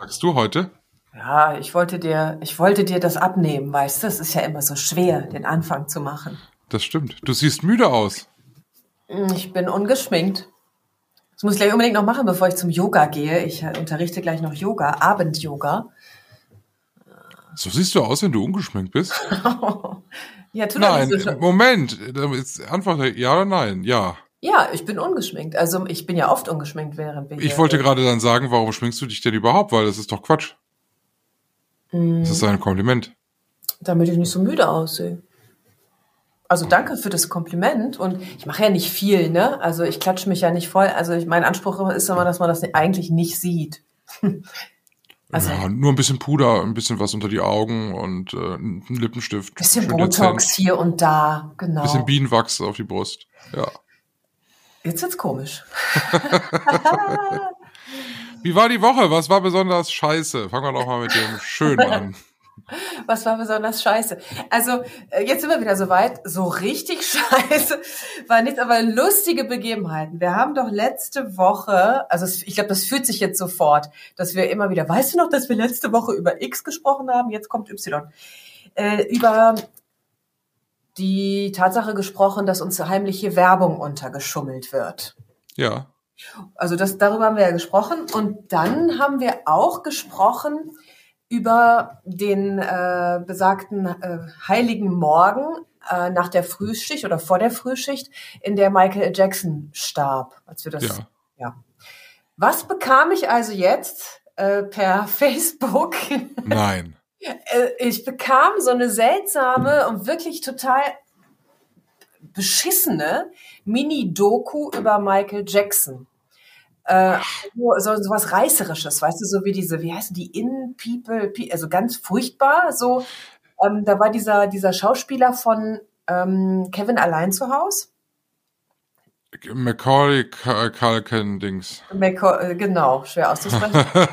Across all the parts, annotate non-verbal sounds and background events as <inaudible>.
Sagst du heute? Ja, ich wollte dir, ich wollte dir das abnehmen, weißt du? Es ist ja immer so schwer, den Anfang zu machen. Das stimmt. Du siehst müde aus. Ich bin ungeschminkt. Das muss ich gleich unbedingt noch machen, bevor ich zum Yoga gehe. Ich äh, unterrichte gleich noch Yoga, Abend-Yoga. So siehst du aus, wenn du ungeschminkt bist. <laughs> ja, tu Nein, so. Moment. Jetzt Antwort ja oder nein? Ja. Ja, ich bin ungeschminkt. Also ich bin ja oft ungeschminkt, während wir Ich wollte gerade dann sagen, warum schminkst du dich denn überhaupt? Weil das ist doch Quatsch. Mm, Das ist ein Kompliment. damit ich nicht so müde aussehe. Also danke für das Kompliment und ich mache ja nicht viel, ne? Also ich klatsche mich ja nicht voll. Also ich, mein Anspruch ist immer, dass man das eigentlich nicht sieht. <laughs> Also ja, nur ein bisschen Puder, ein bisschen was unter die Augen und äh, ein Lippenstift. bisschen Botox dezent. hier und da, genau. Bisschen Bienenwachs auf die Brust. Ja. Jetzt wird's komisch. <laughs> Wie war die Woche? Was war besonders scheiße? Fangen wir doch mal mit dem Schönen an. <laughs> Was war besonders scheiße? Also, äh, jetzt sind wir wieder soweit. So richtig <laughs> scheiße war nichts, aber lustige Begebenheiten. Wir haben doch letzte Woche, also ich glaube, das fühlt sich jetzt sofort, dass wir immer wieder, weißt du noch, dass wir letzte Woche über X gesprochen haben? Jetzt kommt Y. Äh, über die Tatsache gesprochen, dass uns heimliche Werbung untergeschummelt wird. Ja. Also das, darüber haben wir ja gesprochen. Und dann haben wir auch gesprochen über den äh, besagten äh, heiligen Morgen äh, nach der Frühschicht oder vor der Frühschicht, in der Michael Jackson starb, als wir das. Ja. ja. Was bekam ich also jetzt äh, per <laughs> Facebook? Nein. Äh, ich bekam so eine seltsame und wirklich total beschissene Mini-Doku über Michael Jackson. Äh, so, so, so was Reißerisches, weißt du, so wie diese, wie heißen die, In People, Pe- also ganz furchtbar, so, ähm, da war dieser, dieser Schauspieler von ähm, Kevin allein zu Haus. Macaulay Culkin Dings. Maca- genau, schwer auszusprechen. <laughs>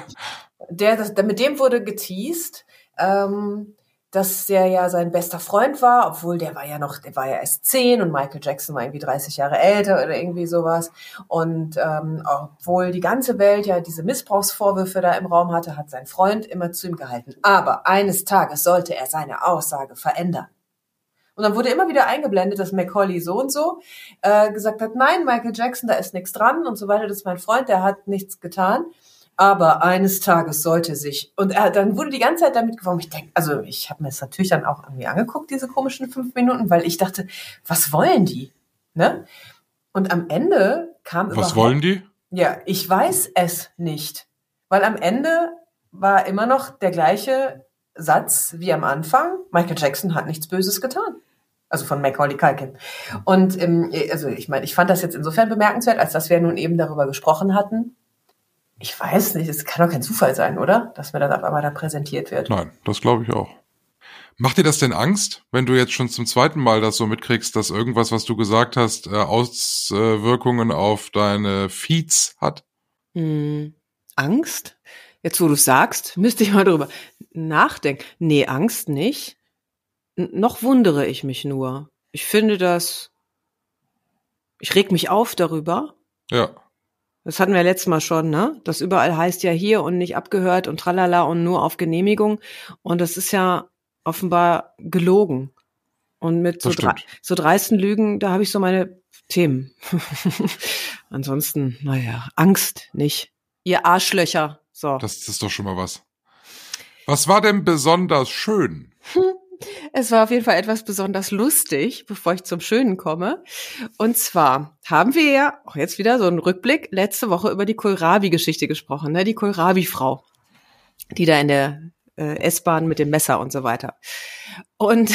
der, das, mit dem wurde geteased, ähm, dass der ja sein bester Freund war, obwohl der war ja noch, der war ja erst zehn und Michael Jackson war irgendwie 30 Jahre älter oder irgendwie sowas. Und ähm, obwohl die ganze Welt ja diese Missbrauchsvorwürfe da im Raum hatte, hat sein Freund immer zu ihm gehalten. Aber eines Tages sollte er seine Aussage verändern. Und dann wurde immer wieder eingeblendet, dass Macaulay so und so äh, gesagt hat, nein, Michael Jackson, da ist nichts dran und so weiter, das ist mein Freund, der hat nichts getan. Aber eines Tages sollte sich, und er, dann wurde die ganze Zeit damit geworben, ich denke, also ich habe mir das natürlich dann auch irgendwie angeguckt, diese komischen fünf Minuten, weil ich dachte, was wollen die? Ne? Und am Ende kam Was wollen die? ja, ich weiß es nicht. Weil am Ende war immer noch der gleiche Satz wie am Anfang. Michael Jackson hat nichts Böses getan. Also von Macaulay Culkin. Und ähm, also ich meine, ich fand das jetzt insofern bemerkenswert, als dass wir nun eben darüber gesprochen hatten. Ich weiß nicht, es kann doch kein Zufall sein, oder? Dass mir das auf einmal da präsentiert wird. Nein, das glaube ich auch. Macht dir das denn Angst, wenn du jetzt schon zum zweiten Mal das so mitkriegst, dass irgendwas, was du gesagt hast, äh, Auswirkungen auf deine Feeds hat? Hm, Angst? Jetzt, wo du sagst, <laughs> müsste ich mal drüber nachdenken. Nee, Angst nicht. N noch wundere ich mich nur. Ich finde das, ich reg mich auf darüber. Ja. Das hatten wir letztes Mal schon, ne? Das überall heißt ja hier und nicht abgehört und tralala und nur auf Genehmigung. Und das ist ja offenbar gelogen. Und mit so, dre so dreisten Lügen, da habe ich so meine Themen. <laughs> Ansonsten, naja, Angst nicht. Ihr Arschlöcher. So. Das, das ist doch schon mal was. Was war denn besonders schön? Es war auf jeden Fall etwas besonders lustig, bevor ich zum Schönen komme. Und zwar haben wir ja auch jetzt wieder so einen Rückblick letzte Woche über die Kohlrabi-Geschichte gesprochen, ne? Die Kohlrabi-Frau, die da in der äh, S-Bahn mit dem Messer und so weiter. Und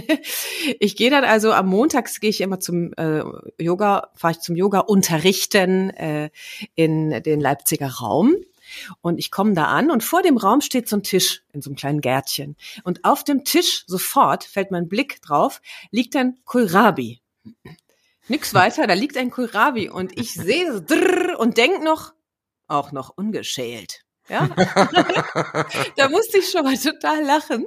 <laughs> ich gehe dann also am Montags gehe ich immer zum äh, Yoga, fahre ich zum Yoga unterrichten äh, in den Leipziger Raum. Und ich komme da an und vor dem Raum steht so ein Tisch in so einem kleinen Gärtchen. Und auf dem Tisch sofort fällt mein Blick drauf, liegt ein Kohlrabi. Nix weiter, da liegt ein Kohlrabi und ich sehe drrr und denk noch, auch noch ungeschält. Ja, <laughs> da musste ich schon mal total lachen,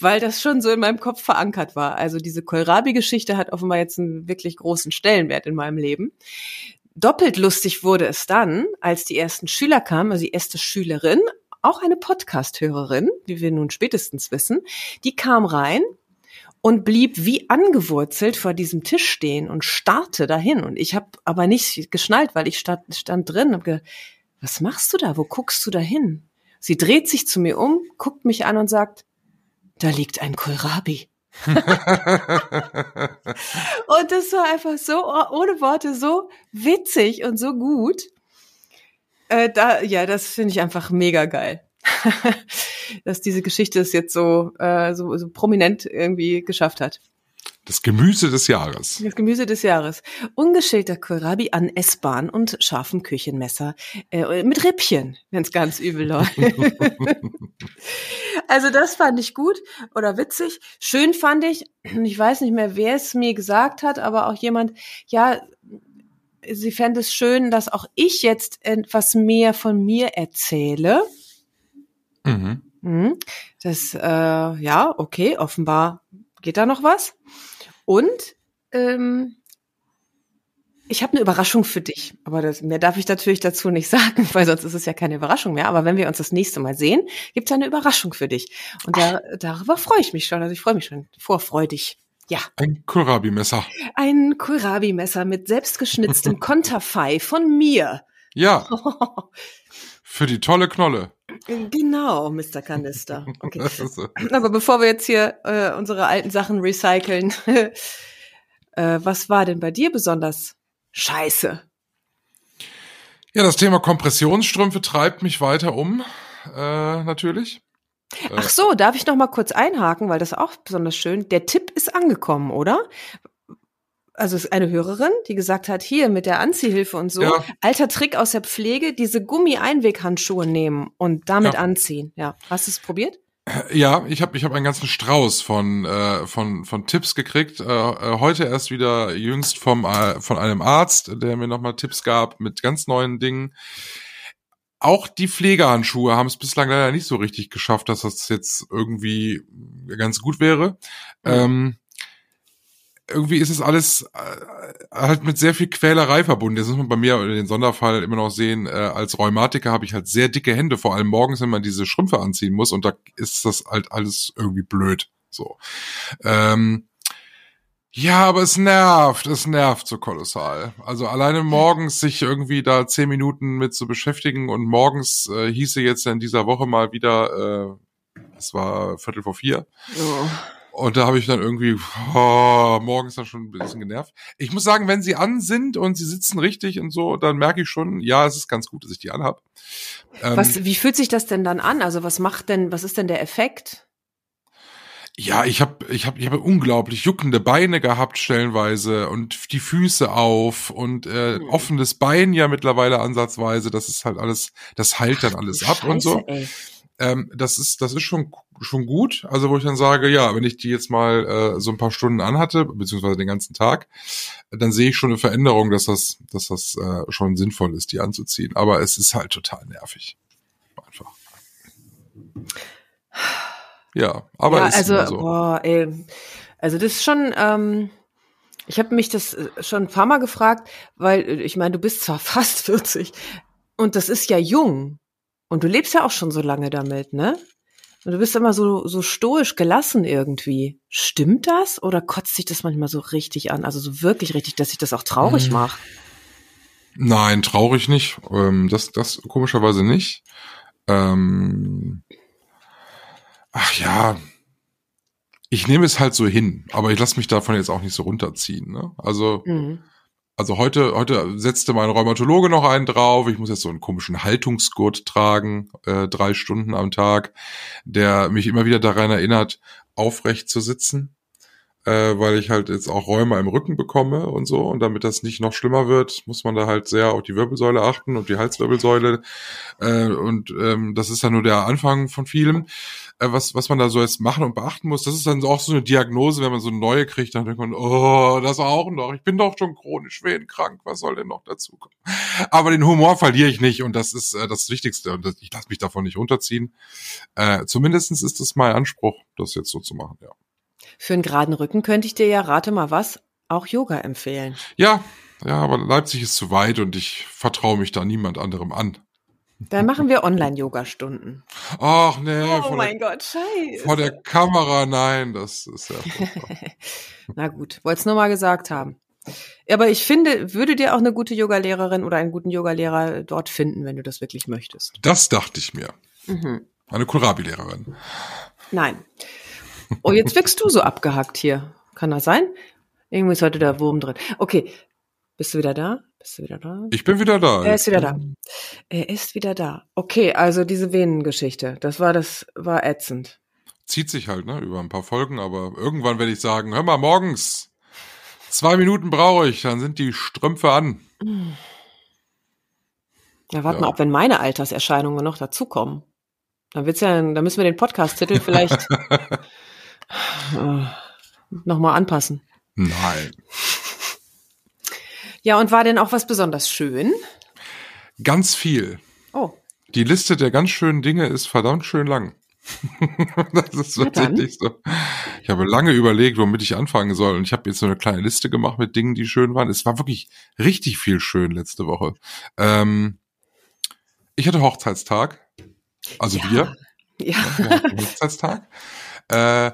weil das schon so in meinem Kopf verankert war. Also diese Kohlrabi-Geschichte hat offenbar jetzt einen wirklich großen Stellenwert in meinem Leben. Doppelt lustig wurde es dann, als die ersten Schüler kamen, also die erste Schülerin, auch eine Podcast-Hörerin, wie wir nun spätestens wissen, die kam rein und blieb wie angewurzelt vor diesem Tisch stehen und starrte dahin. Und ich habe aber nicht geschnallt, weil ich stand, stand drin und was machst du da? Wo guckst du da hin? Sie dreht sich zu mir um, guckt mich an und sagt, da liegt ein Kohlrabi. Und das war einfach so, ohne Worte, so witzig und so gut. Äh, da, ja, das finde ich einfach mega geil. <laughs> Dass diese Geschichte es jetzt so, äh, so, so prominent irgendwie geschafft hat. Das Gemüse des Jahres. Das Gemüse des Jahres. Ungeschälter Kohlrabi an S-Bahn und scharfem Küchenmesser. Äh, mit Rippchen, wenn es ganz übel läuft. <laughs> also das fand ich gut oder witzig. Schön fand ich, ich weiß nicht mehr, wer es mir gesagt hat, aber auch jemand, ja, sie fände es schön, dass auch ich jetzt etwas mehr von mir erzähle. Mhm. mhm. Das, äh, ja, okay, offenbar geht da noch was. Und ähm, ich habe eine Überraschung für dich, aber das, mehr darf ich natürlich dazu nicht <laughs> sagen, weil sonst ist es ja keine Überraschung mehr. Aber wenn wir uns das nächste Mal sehen, gibt es eine Überraschung für dich. Und da, darüber freue ich mich schon. Also ich freue mich schon vorfreudig. Ja. Ein Kohlrabi-Messer. Ein Kohlrabi-Messer mit selbstgeschnitztem <laughs> Konterfei von mir. Ja. <laughs> Für die tolle Knolle. Genau, Mr. Kanister. Okay. <laughs> Aber bevor wir jetzt hier äh, unsere alten Sachen recyceln, <laughs> äh, was war denn bei dir besonders scheiße? Ja, das Thema Kompressionsstrümpfe treibt mich weiter um, äh, natürlich. Ach so, darf ich noch mal kurz einhaken, weil das auch besonders schön. Der Tipp ist angekommen, oder? Also es ist eine Hörerin, die gesagt hat, hier mit der Anziehhilfe und so, ja. alter Trick aus der Pflege, diese Gummi-Einweghandschuhe nehmen und damit ja. anziehen. Ja, hast du es probiert? Ja, ich habe ich hab einen ganzen Strauß von äh, von von Tipps gekriegt. Äh, äh, heute erst wieder jüngst vom äh, von einem Arzt, der mir nochmal Tipps gab mit ganz neuen Dingen. Auch die Pflegehandschuhe haben es bislang leider nicht so richtig geschafft, dass das jetzt irgendwie ganz gut wäre. Mhm. Ähm, irgendwie ist es alles äh, halt mit sehr viel Quälerei verbunden. Das muss man bei mir in den Sonderfall immer noch sehen. Äh, als Rheumatiker habe ich halt sehr dicke Hände, vor allem morgens, wenn man diese Schrümpfe anziehen muss und da ist das halt alles irgendwie blöd. So. Ähm, ja, aber es nervt, es nervt so kolossal. Also alleine morgens sich irgendwie da zehn Minuten mit zu beschäftigen und morgens äh, hieße jetzt in dieser Woche mal wieder, äh, es war Viertel vor vier. Oh und da habe ich dann irgendwie oh, morgens dann schon ein bisschen genervt. Ich muss sagen, wenn sie an sind und sie sitzen richtig und so, dann merke ich schon, ja, es ist ganz gut, dass ich die anhab. Ähm, was, wie fühlt sich das denn dann an? Also was macht denn, was ist denn der Effekt? Ja, ich habe ich hab, ich hab unglaublich juckende Beine gehabt stellenweise und die Füße auf und äh, hm. offenes Bein ja mittlerweile ansatzweise. Das ist halt alles, das heilt dann alles Ach, ab Scheiße, und so. Ey. Ähm, das ist das ist schon schon gut. Also wo ich dann sage, ja, wenn ich die jetzt mal äh, so ein paar Stunden anhatte, beziehungsweise den ganzen Tag, dann sehe ich schon eine Veränderung, dass das, dass das äh, schon sinnvoll ist, die anzuziehen. Aber es ist halt total nervig. Einfach. Ja, aber ja, ist also, so. boah, ey, also das ist schon. Ähm ich habe mich das äh, schon ein paar Mal gefragt, weil äh, ich meine, du bist zwar <laughs> fast 40 und das ist ja jung und du lebst ja auch schon so lange damit, ne? Und du bist immer so, so stoisch gelassen irgendwie. Stimmt das? Oder kotzt sich das manchmal so richtig an? Also so wirklich richtig, dass sich das auch traurig hm. macht? Nein, traurig nicht. Ähm, das, das komischerweise nicht. Ähm, ach ja, ich nehme es halt so hin, aber ich lasse mich davon jetzt auch nicht so runterziehen. Ne? Also mhm also heute, heute setzte mein Rheumatologe noch einen drauf. Ich muss jetzt so einen komischen Haltungsgurt tragen, äh, drei Stunden am Tag, der mich immer wieder daran erinnert, aufrecht zu sitzen. Äh, weil ich halt jetzt auch Räume im Rücken bekomme und so. Und damit das nicht noch schlimmer wird, muss man da halt sehr auf die Wirbelsäule achten und die Halswirbelsäule. Äh, und ähm, das ist ja nur der Anfang von vielem, äh, was, was man da so jetzt machen und beachten muss. Das ist dann auch so eine Diagnose, wenn man so eine neue kriegt, dann denkt man, oh, das auch noch. Ich bin doch schon chronisch wehenkrank. Was soll denn noch dazu kommen? Aber den Humor verliere ich nicht und das ist äh, das Wichtigste. Und das, ich lasse mich davon nicht runterziehen. Äh, zumindestens ist es mein Anspruch, das jetzt so zu machen, ja. Für einen geraden Rücken könnte ich dir ja, rate mal was, auch Yoga empfehlen. Ja, ja, aber Leipzig ist zu weit und ich vertraue mich da niemand anderem an. Dann machen wir Online-Yoga-Stunden. Ach nee, Oh vor, mein der, Gott, scheiße. vor der Kamera, nein, das ist ja. <laughs> Na gut, wollte es nur mal gesagt haben. Aber ich finde, würde dir auch eine gute Yogalehrerin oder einen guten Yogalehrer dort finden, wenn du das wirklich möchtest. Das dachte ich mir. Mhm. Eine Kohlrabi-Lehrerin. Nein. Oh, jetzt wirkst du so abgehackt hier. Kann das sein? Irgendwie ist heute der Wurm drin. Okay. Bist du wieder da? Bist du wieder da? Ich bin wieder da. Er ist wieder da. Er ist wieder da. Okay, also diese Venengeschichte, das war das war ätzend. Zieht sich halt, ne, über ein paar Folgen, aber irgendwann werde ich sagen, hör mal, morgens. Zwei Minuten brauche ich, dann sind die Strümpfe an. Ja, warte Ja. mal, ob wenn meine Alterserscheinungen noch dazukommen. Dann wird's ja, dann müssen wir den Podcast-Titel vielleicht <laughs> nochmal anpassen. Nein. <laughs> Ja, und war denn auch was besonders schön? Ganz viel. Oh, Die Liste der ganz schönen Dinge ist verdammt schön lang. <laughs> das ist tatsächlich so. Ich habe lange überlegt, womit ich anfangen soll. Und ich habe jetzt so eine kleine Liste gemacht mit Dingen, die schön waren. Es war wirklich richtig viel schön letzte Woche. Ähm, ich hatte Hochzeitstag. Also Ja. wir. ja. Hochzeitstag. Äh,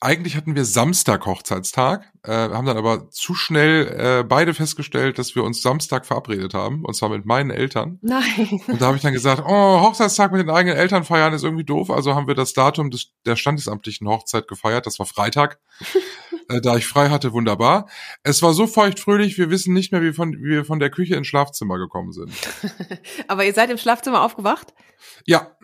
eigentlich hatten wir Samstag Hochzeitstag, äh, haben dann aber zu schnell äh, beide festgestellt, dass wir uns Samstag verabredet haben, und zwar mit meinen Eltern. Nein. Und da habe ich dann gesagt, oh, Hochzeitstag mit den eigenen Eltern feiern ist irgendwie doof. Also haben wir das Datum des, der standesamtlichen Hochzeit gefeiert. Das war Freitag. <laughs> äh, da ich frei hatte, wunderbar. Es war so feuchtfröhlich, wir wissen nicht mehr, wie, von, wie wir von der Küche ins Schlafzimmer gekommen sind. <laughs> Aber ihr seid im Schlafzimmer aufgewacht? Ja,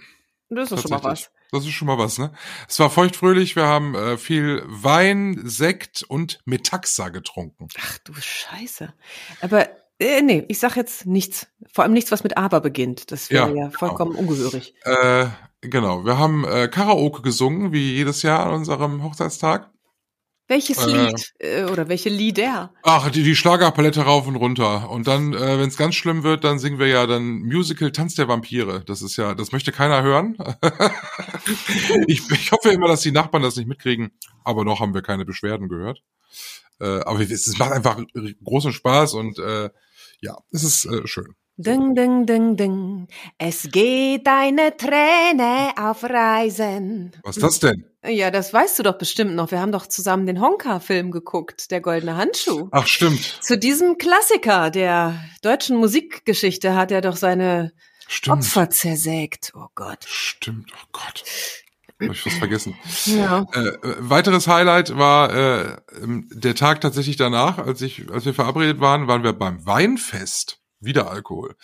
Das ist doch schon mal was. Das ist schon mal was, ne? Es war feuchtfröhlich, wir haben äh, viel Wein, Sekt und Metaxa getrunken. Ach du Scheiße. Aber äh, nee, ich sag jetzt nichts. Vor allem nichts, was mit aber beginnt. Das wäre Ja, ja, genau. vollkommen ungehörig. Äh, genau, wir haben äh, Karaoke gesungen, wie jedes Jahr an unserem Hochzeitstag. Welches Äh. Lied äh, oder welche Lieder? Ach, die, die Schlagerpalette rauf und runter. Und dann, äh, wenn es ganz schlimm wird, dann singen wir ja dann Musical Tanz der Vampire. Das ist ja, das möchte keiner hören. <laughs> ich, ich hoffe immer, dass die Nachbarn das nicht mitkriegen. Aber noch haben wir keine Beschwerden gehört. Äh, aber es es macht einfach großen Spaß und äh, ja, es ist äh, schön. Ding, ding, ding, ding. Es geht eine Träne auf Reisen. Was ist das denn? Ja, das weißt du doch bestimmt noch. Wir haben doch zusammen den Honka-Film geguckt, Der goldene Handschuh. Ach, stimmt. Zu diesem Klassiker der deutschen Musikgeschichte hat er doch seine Stimmt. Opfer zersägt. Oh Gott. Stimmt. Oh Gott. Hab ich fast vergessen. Ja. Äh, äh, weiteres Highlight war äh, der Tag tatsächlich danach, als ich, als wir verabredet waren, waren wir beim Weinfest. Wieder Alkohol.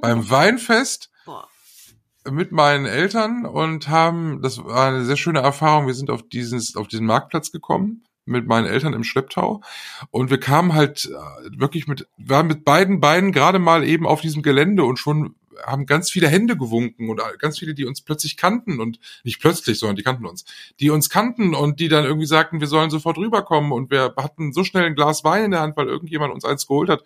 beim <laughs> Weinfest Boah. mit meinen Eltern und haben, das war eine sehr schöne Erfahrung. Wir sind auf dieses, auf diesen Marktplatz gekommen mit meinen Eltern im Schlepptau und wir kamen halt äh, wirklich mit, waren mit beiden Beinen gerade mal eben auf diesem Gelände und schon haben ganz viele Hände gewunken und ganz viele, die uns plötzlich kannten und nicht plötzlich, sondern die kannten uns, die uns kannten und die dann irgendwie sagten, wir sollen sofort rüberkommen und wir hatten so schnell ein Glas Wein in der Hand, weil irgendjemand uns eins geholt hat.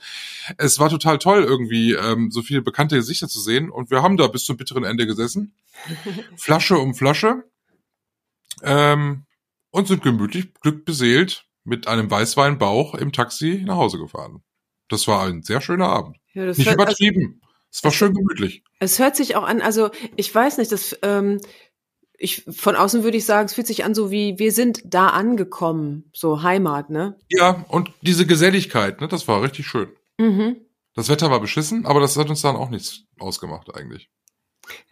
Es war total toll irgendwie, ähm, so viele bekannte Gesichter zu sehen und wir haben da bis zum bitteren Ende gesessen, <laughs> Flasche um Flasche ähm, und sind gemütlich, glückbeseelt mit einem Weißweinbauch im Taxi nach Hause gefahren. Das war ein sehr schöner Abend. Ja, das Nicht also, übertrieben. Es war schön gemütlich. es hört sich auch an, also ich weiß nicht, das, ähm, ich, von außen würde ich sagen, es fühlt sich an so wie, wir sind da angekommen, so Heimat, ne? Ja, und diese Geselligkeit, ne, das war richtig schön. Mhm. Das Wetter war beschissen, aber das hat uns dann auch nichts ausgemacht eigentlich.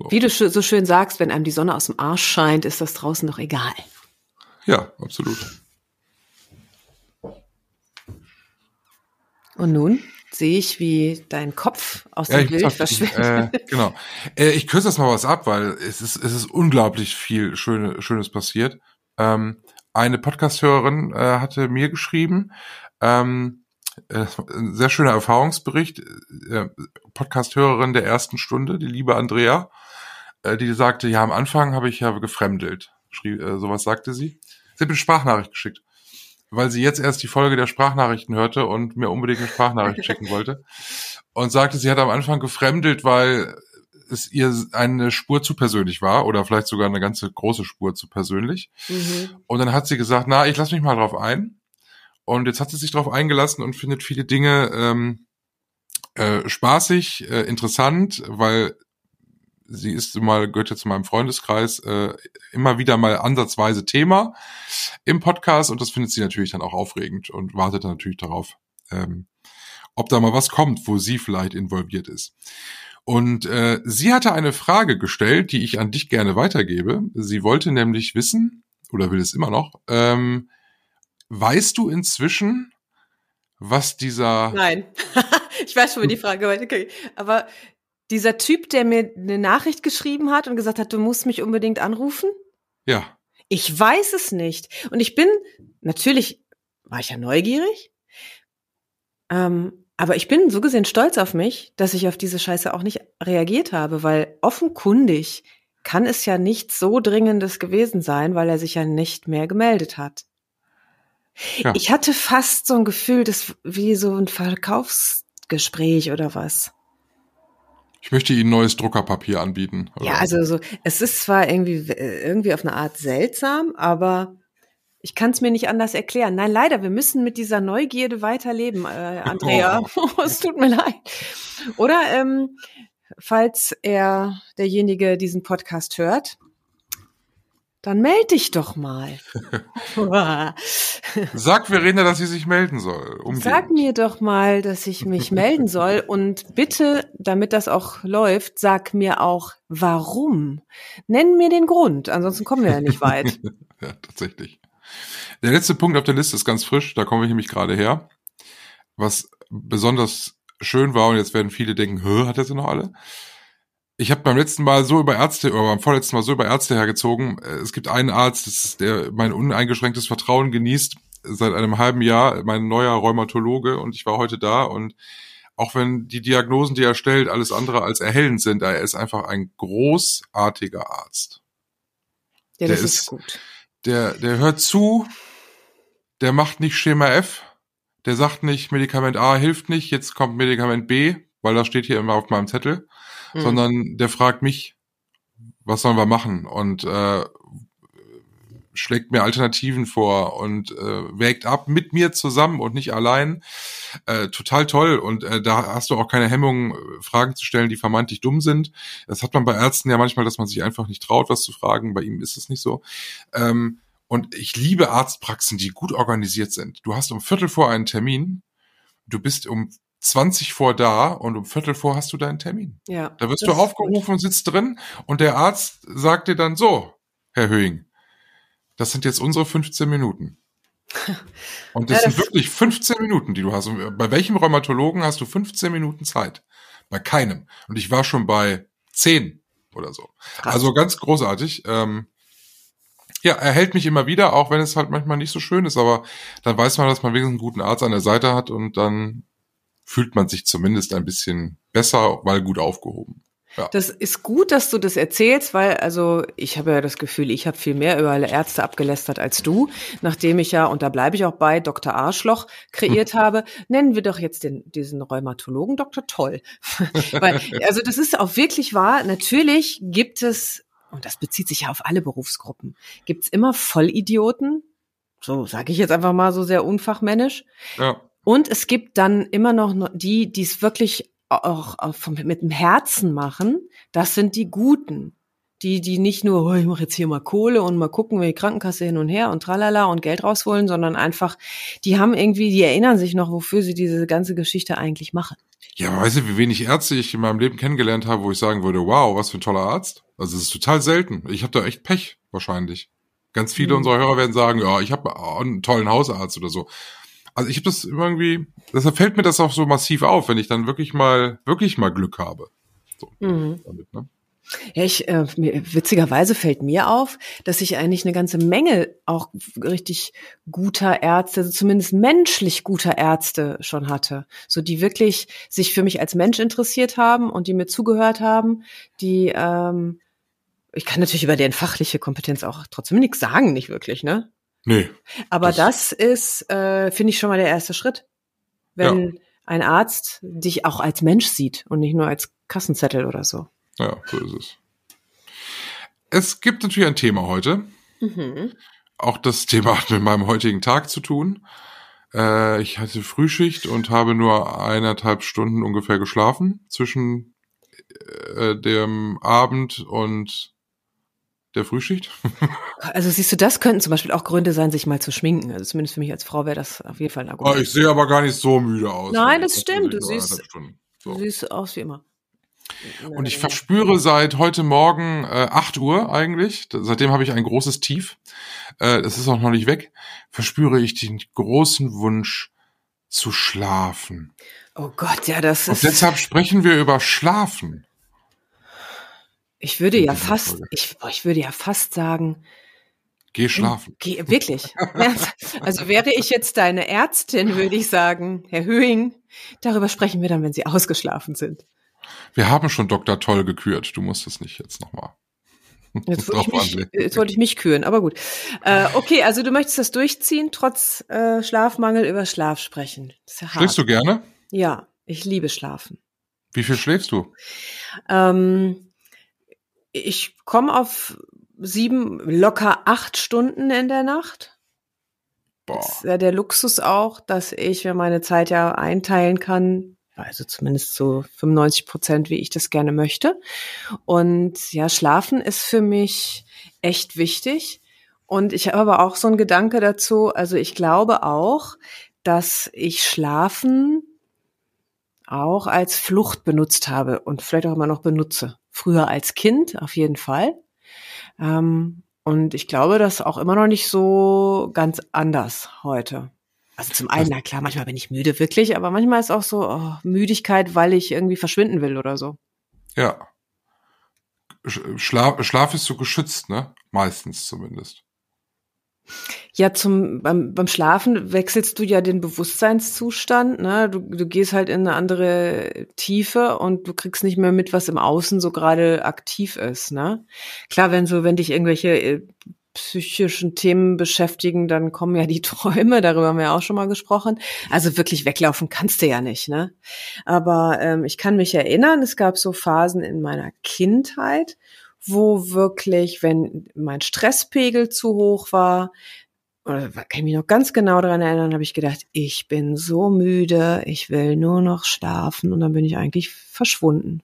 Wie du so schön sagst, wenn einem die Sonne aus dem Arsch scheint, ist das draußen doch egal. Ja, absolut. Und nun sehe ich, wie dein Kopf aus Ja, dem ich, Bild verschwindet. äh, genau. Äh, ich kürze das mal was ab, weil es ist, es ist unglaublich viel Schöne, Schönes passiert. Ähm, eine Podcast-Hörerin äh, hatte mir geschrieben, ähm, äh, ein sehr schöner Erfahrungsbericht, äh, Podcast-Hörerin der ersten Stunde, die liebe Andrea, äh, die sagte, ja, am Anfang habe ich ja gefremdelt. Schrieb, äh, sowas sagte sie. Sie hat mir eine Sprachnachricht geschickt, weil sie jetzt erst die Folge der Sprachnachrichten hörte und mir unbedingt eine Sprachnachricht <laughs> schicken wollte. Und sagte, sie hat am Anfang gefremdelt, weil es ihr eine Spur zu persönlich war oder vielleicht sogar eine ganze große Spur zu persönlich. Mhm. Und dann hat sie gesagt, na, ich lasse mich mal drauf ein. Und jetzt hat sie sich drauf eingelassen und findet viele Dinge ähm, äh, spaßig, äh, interessant, weil sie ist mal, gehört ja zu meinem Freundeskreis, äh, immer wieder mal ansatzweise Thema im Podcast und das findet sie natürlich dann auch aufregend und wartet dann natürlich darauf, ähm, ob da mal was kommt, wo sie vielleicht involviert ist. Und äh, sie hatte eine Frage gestellt, die ich an dich gerne weitergebe. Sie wollte nämlich wissen, oder will es immer noch, ähm, weißt du inzwischen, was dieser... Nein, <laughs> ich weiß schon, wie die Frage heute kriegt. Aber dieser Typ, der mir eine Nachricht geschrieben hat und gesagt hat, du musst mich unbedingt anrufen? Ja, Ich weiß es nicht. Und ich bin, natürlich war ich ja neugierig, ähm, aber ich bin so gesehen stolz auf mich, dass ich auf diese Scheiße auch nicht reagiert habe, weil offenkundig kann es ja nicht so dringendes gewesen sein, weil er sich ja nicht mehr gemeldet hat. Ja. Ich hatte fast so ein Gefühl, das wie so ein Verkaufsgespräch oder was. Ich möchte Ihnen neues Druckerpapier anbieten. oder Ja, also so, es ist zwar irgendwie, äh, irgendwie auf eine Art seltsam, aber ich kann es mir nicht anders erklären. Nein, leider, wir müssen mit dieser Neugierde weiterleben, äh, <laughs> Andrea. <laughs> es tut mir leid. Oder ähm, falls er, derjenige, diesen Podcast hört, dann melde dich doch mal. <laughs> Sag Verena, dass sie sich melden soll. Umgehend. Sag mir doch mal, dass ich mich melden soll und bitte, damit das auch läuft, sag mir auch, warum. Nenn mir den Grund, ansonsten kommen wir ja nicht weit. <laughs> Ja, tatsächlich. Der letzte Punkt auf der Liste ist ganz frisch, da komme ich nämlich gerade her. Was besonders schön war, und jetzt werden viele denken, hat er sie noch alle? Ich habe beim letzten Mal so über Ärzte, oder beim vorletzten Mal so über Ärzte hergezogen. Äh, Es gibt einen Arzt, der mein uneingeschränktes Vertrauen genießt, seit einem halben Jahr, mein neuer Rheumatologe, und ich war heute da und auch wenn die Diagnosen, die er stellt, alles andere als erhellend sind, er ist einfach ein großartiger Arzt. Ja, Der ist, ist- gut. Der, der hört zu, der macht nicht Schema F, der sagt nicht, Medikament A hilft nicht, jetzt kommt Medikament B, weil das steht hier immer auf meinem Zettel, Hm. sondern der fragt mich, was sollen wir machen und äh, schlägt mir Alternativen vor und äh, wägt ab mit mir zusammen und nicht allein. Äh, total toll und äh, da hast du auch keine Hemmung, äh, Fragen zu stellen, die vermeintlich dumm sind. Das hat man bei Ärzten ja manchmal, dass man sich einfach nicht traut, was zu fragen. Bei ihm ist es nicht so. Ähm, und ich liebe Arztpraxen, die gut organisiert sind. Du hast um Viertel vor einen Termin, du bist um 20 vor da und um Viertel vor hast du deinen Termin. Ja. Da wirst du aufgerufen und sitzt drin und der Arzt sagt dir dann so, Herr Höhing, das sind jetzt unsere 15 Minuten. <laughs> Und das, Ja, das- sind wirklich 15 Minuten, die du hast. Und bei welchem Rheumatologen hast du 15 Minuten Zeit? Bei keinem. Und ich war schon bei 10 oder so. Krass. Also ganz großartig. Ähm, ja, er hält mich immer wieder, auch wenn es halt manchmal nicht so schön ist, aber dann weiß man, dass man wenigstens einen guten Arzt an der Seite hat und dann fühlt man sich zumindest ein bisschen besser, weil gut aufgehoben. Das ist gut, dass du das erzählst, weil also ich habe ja das Gefühl, ich habe viel mehr über alle Ärzte abgelästert als du, nachdem ich ja, und da bleibe ich auch bei, Dr. Arschloch kreiert habe. Nennen wir doch jetzt den, diesen Rheumatologen Dr. Toll. <laughs> weil, also das ist auch wirklich wahr. Natürlich gibt es, und das bezieht sich ja auf alle Berufsgruppen, gibt es immer Vollidioten, so sage ich jetzt einfach mal so sehr unfachmännisch, Ja. Und es gibt dann immer noch no- die, die es wirklich auch, auch vom, mit dem Herzen machen. Das sind die Guten. Die, die nicht nur, oh, ich mache jetzt hier mal Kohle und mal gucken, wie die Krankenkasse hin und her und tralala und Geld rausholen, sondern einfach, die haben irgendwie, die erinnern sich noch, wofür sie diese ganze Geschichte eigentlich machen. Ja, weißt du, wie wenig Ärzte ich in meinem Leben kennengelernt habe, wo ich sagen würde, wow, was für ein toller Arzt. Also es ist total selten. Ich habe da echt Pech, wahrscheinlich. Ganz viele Mhm. unserer Hörer werden sagen, ja, ich habe einen tollen Hausarzt oder so. Also ich habe das irgendwie, deshalb fällt mir das auch so massiv auf, wenn ich dann wirklich mal, wirklich mal Glück habe. So, Mhm. damit, ne? Ja, ich, äh, mir, witzigerweise fällt mir auf, dass ich eigentlich eine ganze Menge auch richtig guter Ärzte, also zumindest menschlich guter Ärzte schon hatte. So die wirklich sich für mich als Mensch interessiert haben und die mir zugehört haben, die, ähm, ich kann natürlich über deren fachliche Kompetenz auch trotzdem nichts sagen, nicht wirklich, ne? Nee. Aber Das- das, ist, äh, finde ich schon mal der erste Schritt. Wenn ein Arzt dich auch als Mensch sieht und nicht nur als Kassenzettel oder so. Ja, so ist es. Es gibt natürlich ein Thema heute. Mhm. Auch das Thema hat mit meinem heutigen Tag zu tun. Äh, ich hatte Frühschicht und habe nur eineinhalb Stunden ungefähr geschlafen zwischen äh, dem Abend und der Frühschicht. <laughs> Also siehst du, das könnten zum Beispiel auch Gründe sein, sich mal zu schminken. Also zumindest für mich als Frau wäre das auf jeden Fall ein Argument. ich sehe aber gar nicht so müde aus. Nein, das ist stimmt. Du siehst- Stunden. Du So. siehst aus wie immer. Und ich verspüre seit heute Morgen äh, 8 Uhr eigentlich, seitdem habe ich ein großes Tief, äh, das ist auch noch nicht weg, verspüre ich den großen Wunsch zu schlafen. Oh Gott, ja, das Und ist. deshalb sprechen wir über Schlafen. Ich würde ja fast, Folge. ich, ich würde ja fast sagen, Geh schlafen. geh, wirklich. <laughs> Also wäre ich jetzt deine Ärztin, würde ich sagen, Herr Höhing, darüber sprechen wir dann, wenn Sie ausgeschlafen sind. Wir haben schon Dr. Toll gekürt, du musst es nicht jetzt nochmal. Jetzt wollte, <laughs> ich mich, jetzt wollte ich mich küren, aber gut. Äh, okay, also du möchtest das durchziehen, trotz äh, Schlafmangel über Schlaf sprechen. Ja. Schläfst du gerne? Ja, ich liebe Schlafen. Wie viel schläfst du? Ähm, ich komme auf sieben, locker acht Stunden in der Nacht. Boah. Das ist ja der Luxus auch, dass ich mir meine Zeit ja einteilen kann, also zumindest so 95 Prozent, wie ich das gerne möchte. Und ja, Schlafen ist für mich echt wichtig. Und ich habe aber auch so einen Gedanke dazu, also ich glaube auch, dass ich Schlafen auch als Flucht benutzt habe und vielleicht auch immer noch benutze. Früher als Kind auf jeden Fall. Ähm, und ich glaube, das auch immer noch nicht so ganz anders heute. Also zum einen, na klar, manchmal bin ich müde, wirklich, aber manchmal ist auch so oh, Müdigkeit, weil ich irgendwie verschwinden will oder so. Ja. Sch- Schlaf, Schlaf ist so geschützt, ne? Meistens zumindest. Ja, zum beim, beim Schlafen wechselst du ja den Bewusstseinszustand, ne? Du, du gehst halt in eine andere Tiefe und du kriegst nicht mehr mit, was im Außen so gerade aktiv ist, ne? Klar, wenn so, wenn dich irgendwelche äh, psychischen Themen beschäftigen, dann kommen ja die <laughs> Träume, darüber haben wir ja auch schon mal gesprochen. Also wirklich weglaufen kannst du ja nicht, ne? Aber ähm, ich kann mich erinnern, es gab so Phasen in meiner Kindheit, wo wirklich, wenn mein Stresspegel zu hoch war, oder kann ich mich noch ganz genau daran erinnern, habe ich gedacht, ich bin so müde, ich will nur noch schlafen und dann bin ich eigentlich verschwunden.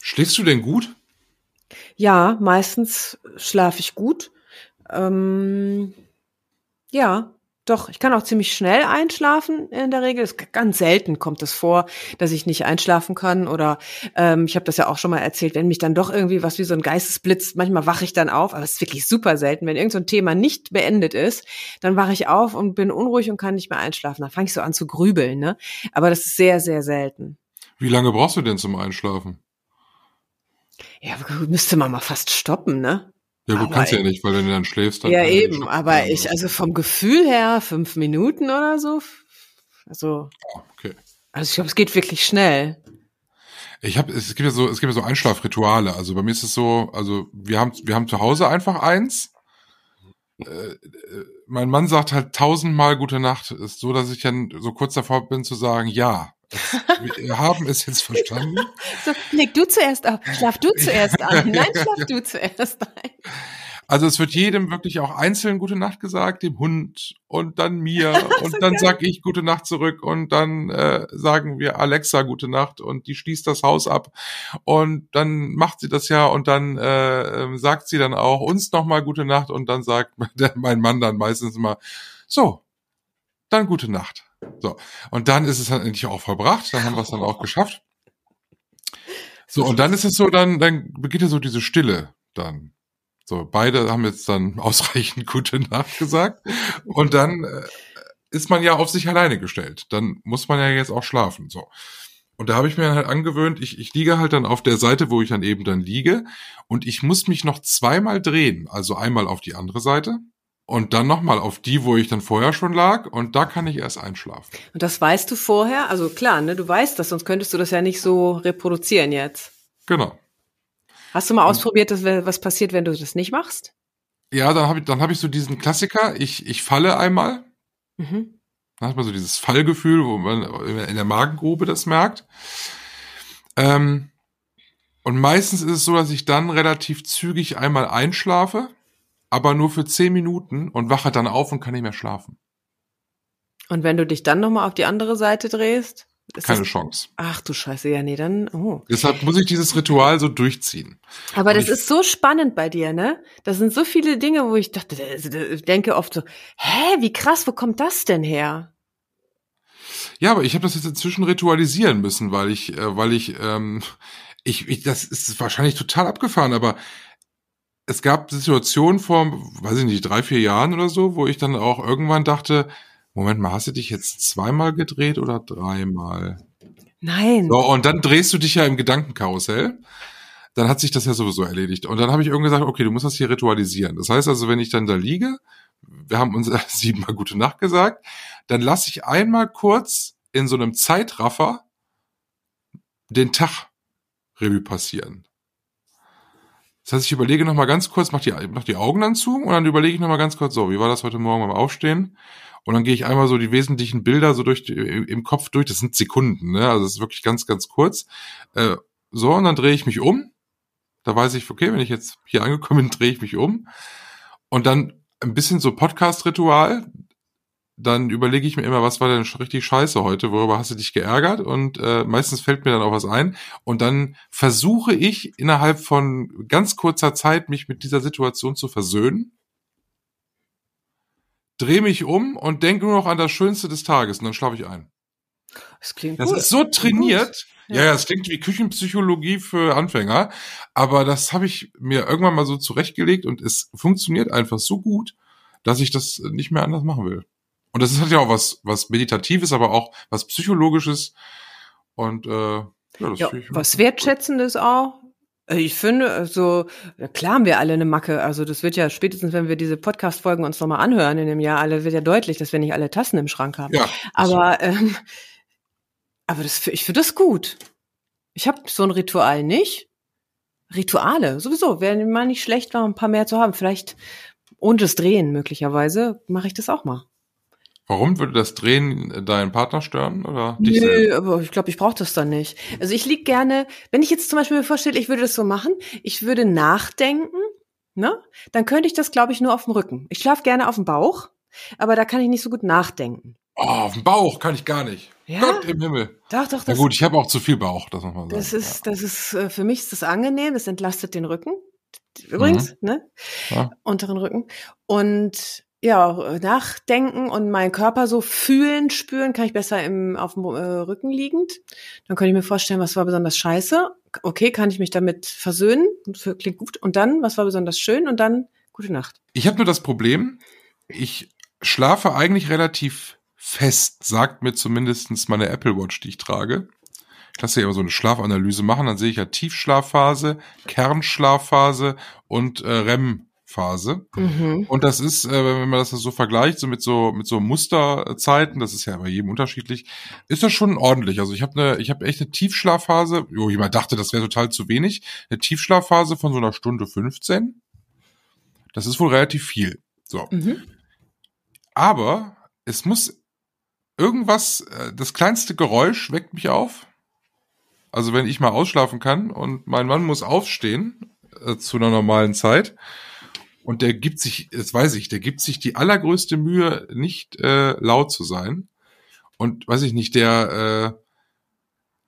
Schläfst du denn gut? Ja, meistens schlafe ich gut. Ähm, ja, doch, ich kann auch ziemlich schnell einschlafen in der Regel. Es, ganz selten kommt es vor, dass ich nicht einschlafen kann. Oder ähm, ich habe das ja auch schon mal erzählt, wenn mich dann doch irgendwie was wie so ein Geistesblitz, manchmal wache ich dann auf, aber es ist wirklich super selten. Wenn irgendein so ein Thema nicht beendet ist, dann wache ich auf und bin unruhig und kann nicht mehr einschlafen. Dann fange ich so an zu grübeln, ne? Aber das ist sehr, sehr selten. Wie lange brauchst du denn zum Einschlafen? Ja, müsste man mal fast stoppen, ne? Ja, gut, Aber kannst ja ich- nicht, weil wenn du dann schläfst, dann. Ja, eben, aber ich, oder? also vom Gefühl her, fünf Minuten oder so. Also, Ah, Okay. also ich glaube, es geht wirklich schnell. Ich habe, es gibt ja so, es gibt ja so Einschlafrituale. Also bei mir ist es so, also wir haben, wir haben zu Hause einfach eins. Äh, äh, mein Mann sagt halt tausendmal Gute Nacht. Ist so, dass ich dann so kurz davor bin zu sagen, ja, wir haben es jetzt verstanden. <laughs> So, leg du zuerst ab, schlaf du zuerst ein. <laughs> Nein, schlaf du zuerst ein. Also es wird jedem wirklich auch einzeln Gute Nacht gesagt, dem Hund und dann mir <laughs> und dann sag ich Gute Nacht zurück und dann äh, sagen wir Alexa Gute Nacht und die schließt das Haus ab und dann macht sie das ja und dann äh, ähm, sagt sie dann auch uns nochmal Gute Nacht und dann sagt mein Mann dann meistens immer so, dann Gute Nacht. So und dann ist es dann endlich auch vollbracht, dann haben wir es dann auch geschafft. So und dann ist es so, dann dann beginnt ja so diese Stille dann. So, beide haben jetzt dann <laughs> ausreichend gute Nacht gesagt. Und dann äh, ist man ja auf sich alleine gestellt. Dann muss man ja jetzt auch schlafen. So. Und da habe ich mir halt angewöhnt, ich, ich liege halt dann auf der Seite, wo ich dann eben dann liege. Und ich muss mich noch zweimal drehen. Also einmal auf die andere Seite und dann nochmal auf die, wo ich dann vorher schon lag. Und da kann ich erst einschlafen. Und das weißt du vorher? Also klar, ne, du weißt das, sonst könntest du das ja nicht so reproduzieren jetzt. Genau. Hast du mal ausprobiert, dass, was passiert, wenn du das nicht machst? Ja, dann habe ich, dann hab ich so diesen Klassiker, ich, ich falle einmal. Mhm. Dann hat man so dieses Fallgefühl, wo man in der Magengrube das merkt. Ähm, und meistens ist es so, dass ich dann relativ zügig einmal einschlafe, aber nur für zehn Minuten und wache dann auf und kann nicht mehr schlafen. Und wenn du dich dann nochmal auf die andere Seite drehst? ist Keine das, Chance. Ach du Scheiße, ja, nee, dann, oh. Deshalb muss ich dieses Ritual so durchziehen. Aber Und das ich- ist so spannend bei dir, ne? Das sind so viele Dinge, wo ich dachte, ich denke oft so, hä, wie krass, wo kommt das denn her? Ja, aber ich habe das jetzt inzwischen ritualisieren müssen, weil ich, äh, weil ich, ähm, ich, ich, das ist wahrscheinlich total abgefahren, aber es gab Situationen vor, weiß ich nicht, drei, vier Jahren oder so, wo ich dann auch irgendwann dachte, Moment mal, hast du dich jetzt zweimal gedreht oder dreimal? Nein. So, und dann drehst du dich ja im Gedankenkarussell. Dann hat sich das ja sowieso erledigt. Und dann habe ich irgendwann gesagt, okay, du musst das hier ritualisieren. Das heißt also, wenn ich dann da liege, wir haben uns <laughs> siebenmal gute Nacht gesagt, dann lasse ich einmal kurz in so einem Zeitraffer den Tag Revue passieren. Das heißt, ich überlege noch mal ganz kurz, mach die, mach die Augen dann zu und dann überlege ich noch mal ganz kurz, so, wie war das heute Morgen beim Aufstehen? Und dann gehe ich einmal so die wesentlichen Bilder so durch im Kopf durch. Das sind Sekunden, ne? Also das ist wirklich ganz, ganz kurz. Äh, so, und dann drehe ich mich um. Da weiß ich, okay, wenn ich jetzt hier angekommen bin, <laughs> drehe ich mich um. Und dann ein bisschen so Podcast-Ritual. Dann überlege ich mir immer, was war denn richtig scheiße heute? Worüber hast du dich geärgert? Und äh, meistens fällt mir dann auch was ein. Und dann versuche ich innerhalb von ganz kurzer Zeit, mich mit dieser Situation zu versöhnen drehe mich um und denke nur noch an das Schönste des Tages und dann schlafe ich ein. Das klingt Das gut. ist so trainiert. Ja. Ja, ja, es klingt wie Küchenpsychologie für Anfänger, aber das habe ich mir irgendwann mal so zurechtgelegt und es funktioniert einfach so gut, dass ich das nicht mehr anders machen will. Und das hat ja auch was, was Meditatives, aber auch was Psychologisches. Und äh, ja, das Ja, was Wertschätzendes auch. Äh, Ich finde, also, klar haben wir alle eine Macke. Also, das wird ja spätestens, wenn wir diese Podcast-Folgen uns nochmal anhören in dem Jahr, alle wird ja deutlich, dass wir nicht alle Tassen im Schrank haben. Ja, Aber, ähm, aber das, ich finde das gut. Ich habe so ein Ritual nicht. Rituale, sowieso, wäre mal nicht schlecht, mal ein paar mehr zu haben. Vielleicht ohne das Drehen möglicherweise mache ich das auch mal. Warum würde das Drehen deinen Partner stören oder dich selbst? Nö, aber ich glaube, ich brauche das dann nicht. Also ich lieg gerne, wenn ich jetzt zum Beispiel mir vorstelle, ich würde das so machen, ich würde nachdenken, ne? Dann könnte ich das, glaube ich, nur auf dem Rücken. Ich schlafe gerne auf dem Bauch, aber da kann ich nicht so gut nachdenken. Oh, auf dem Bauch kann ich gar nicht. Ja? Gott im Himmel. Doch, doch, Na das, gut, ich habe auch zu viel Bauch, das muss man sagen. das ist, das ist, äh, für mich ist das angenehm, das entlastet den Rücken. Übrigens, ne? Ja. Unteren Rücken. Und ja, nachdenken und meinen Körper so fühlen, spüren, kann ich besser im, auf dem äh, Rücken liegend. Dann könnte ich mir vorstellen, was war besonders scheiße. Okay, kann ich mich damit versöhnen? Klingt gut. Und dann, was war besonders schön? Und dann, gute Nacht. Ich habe nur das Problem, ich schlafe eigentlich relativ fest, sagt mir zumindestens meine Apple Watch, die ich trage. Ich lasse ja immer so eine Schlafanalyse machen, dann sehe ich ja Tiefschlafphase, Kernschlafphase und äh, REM-Phase. Mhm. Und das ist, äh, wenn man das so vergleicht, so mit so mit so Musterzeiten, das ist ja bei jedem unterschiedlich, ist das schon ordentlich. Also ich habe eine, ich habe echt eine Tiefschlafphase. Jo, jemand dachte, das wäre total zu wenig. Eine Tiefschlafphase von so einer Stunde 15. Das ist wohl relativ viel. So, Mhm. aber es muss irgendwas, äh, das kleinste Geräusch weckt mich auf. Also wenn ich mal ausschlafen kann und mein Mann muss aufstehen äh, zu einer normalen Zeit und der gibt sich, das weiß ich, der gibt sich die allergrößte Mühe, nicht äh, laut zu sein. Und weiß ich nicht, der äh,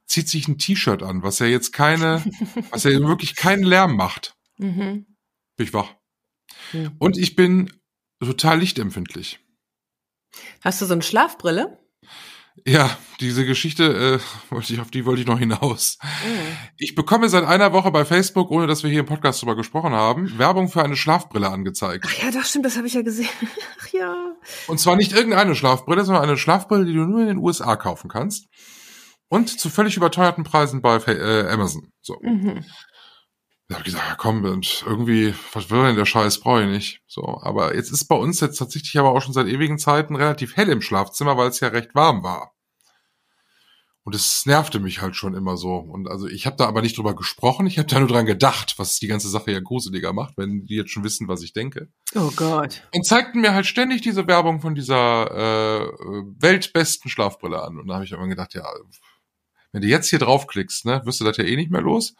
zieht sich ein T-Shirt an, was ja jetzt keine, <laughs> was ja wirklich keinen Lärm macht. Mhm. Bin ich wach. Mhm. Und ich bin total lichtempfindlich. Hast du so eine Schlafbrille? Ja, diese Geschichte, äh, wollte ich, auf die wollte ich noch hinaus. Mhm. Ich bekomme seit einer Woche bei Facebook, ohne dass wir hier im Podcast drüber gesprochen haben, Werbung für eine Schlafbrille angezeigt. Ach ja, das stimmt, das habe ich ja gesehen. <laughs> Ach ja. Und zwar nicht irgendeine Schlafbrille, sondern eine Schlafbrille, die du nur in den USA kaufen kannst. Und zu völlig überteuerten Preisen bei äh, Amazon. So. Mhm. Da habe ich gesagt, ja, komm, und irgendwie, was will denn der Scheiß, brauche ich nicht. So, aber jetzt ist bei uns jetzt tatsächlich aber auch schon seit ewigen Zeiten relativ hell im Schlafzimmer, weil es ja recht warm war. Und es nervte mich halt schon immer so. Und also ich habe da aber nicht drüber gesprochen, ich habe da nur dran gedacht, was die ganze Sache ja gruseliger macht, wenn die jetzt schon wissen, was ich denke. Oh Gott. Und zeigten mir halt ständig diese Werbung von dieser äh, weltbesten Schlafbrille an. Und da habe ich immer gedacht, ja, wenn du jetzt hier draufklickst, ne, wirst du das ja eh nicht mehr los.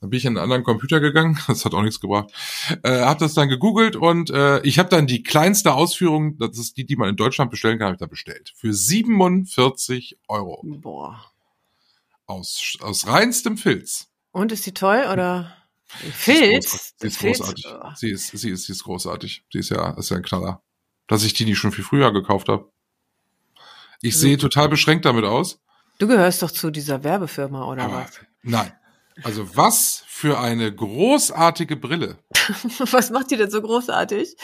Dann bin ich in einen anderen Computer gegangen, <laughs> das hat auch nichts gebracht. Äh, habe das dann gegoogelt und äh, ich habe dann die kleinste Ausführung, das ist die, die man in Deutschland bestellen kann, habe ich da bestellt. Für 47 Euro. Boah. Aus, aus reinstem Filz. Und ist die toll oder? Filz? Sie ist großartig. Oh. Sie ist, sie ist, sie ist großartig. Sie ist ja, ist ja ein Knaller. Dass ich die nicht schon viel früher gekauft habe. Ich sehe total beschränkt damit aus. Du gehörst doch zu dieser Werbefirma oder Aber was? nein. Also was für eine großartige Brille. <laughs> Was macht die denn so großartig?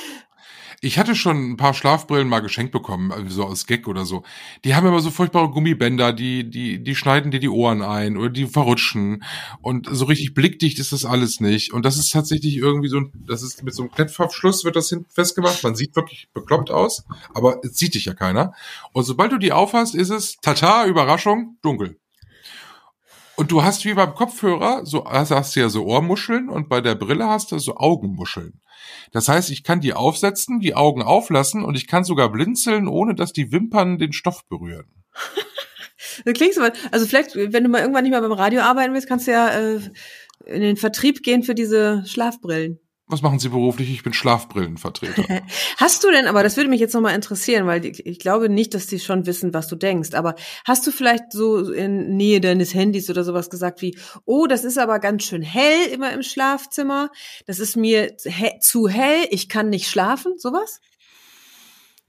Ich hatte schon ein paar Schlafbrillen mal geschenkt bekommen, also so aus Gag oder so. Die haben immer so furchtbare Gummibänder, die, die, die schneiden dir die Ohren ein oder die verrutschen. Und so richtig blickdicht ist das alles nicht. Und das ist tatsächlich irgendwie so ein, das ist mit so einem Knopfabschluss wird das hinten festgemacht. Man sieht wirklich bekloppt aus, aber es sieht dich ja keiner. Und sobald du die aufhast, ist es, tata, Überraschung, dunkel. Und du hast wie beim Kopfhörer, so also hast du ja so Ohrmuscheln und bei der Brille hast du so Augenmuscheln. Das heißt, ich kann die aufsetzen, die Augen auflassen und ich kann sogar blinzeln, ohne dass die Wimpern den Stoff berühren. <laughs> Du klingst aber, also vielleicht, wenn du mal irgendwann nicht mehr beim Radio arbeiten willst, kannst du ja äh, in den Vertrieb gehen für diese Schlafbrillen. Was machen Sie beruflich? Ich bin Schlafbrillenvertreter. <laughs> Hast du denn, aber das würde mich jetzt nochmal interessieren, weil die, ich glaube nicht, dass die schon wissen, was du denkst, aber hast du vielleicht so in Nähe deines Handys oder sowas gesagt wie, oh, das ist aber ganz schön hell immer im Schlafzimmer, das ist mir he zu hell, ich kann nicht schlafen, sowas?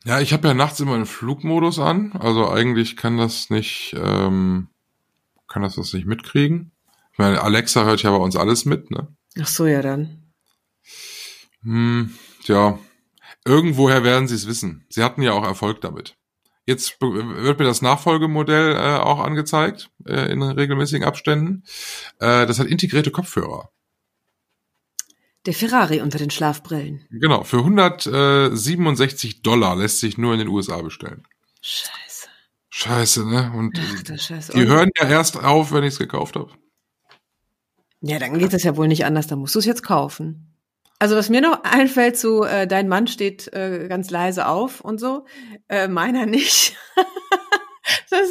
ja, ich habe ja nachts immer einen Flugmodus an, also eigentlich kann das nicht, ähm, kann das das nicht mitkriegen. Ich meine, Alexa hört ja bei uns alles mit, ne? Ach so, ja dann. Hm, tja, irgendwoher werden sie es wissen. Sie hatten ja auch Erfolg damit. Jetzt wird mir das Nachfolgemodell äh, auch angezeigt äh, in regelmäßigen Abständen. Äh, das hat integrierte Kopfhörer. Der Ferrari unter den Schlafbrillen. Genau, für 167 Dollar lässt sich nur in den USA bestellen. Scheiße. Scheiße, ne? Und Ach, Scheiße. die hören ja erst auf, wenn ich es gekauft habe. Ja, dann geht es ja wohl nicht anders, dann musst du es jetzt kaufen. Also was mir noch <laughs> einfällt, so äh, dein Mann steht äh, ganz leise auf und so, äh, meiner nicht. <laughs> das,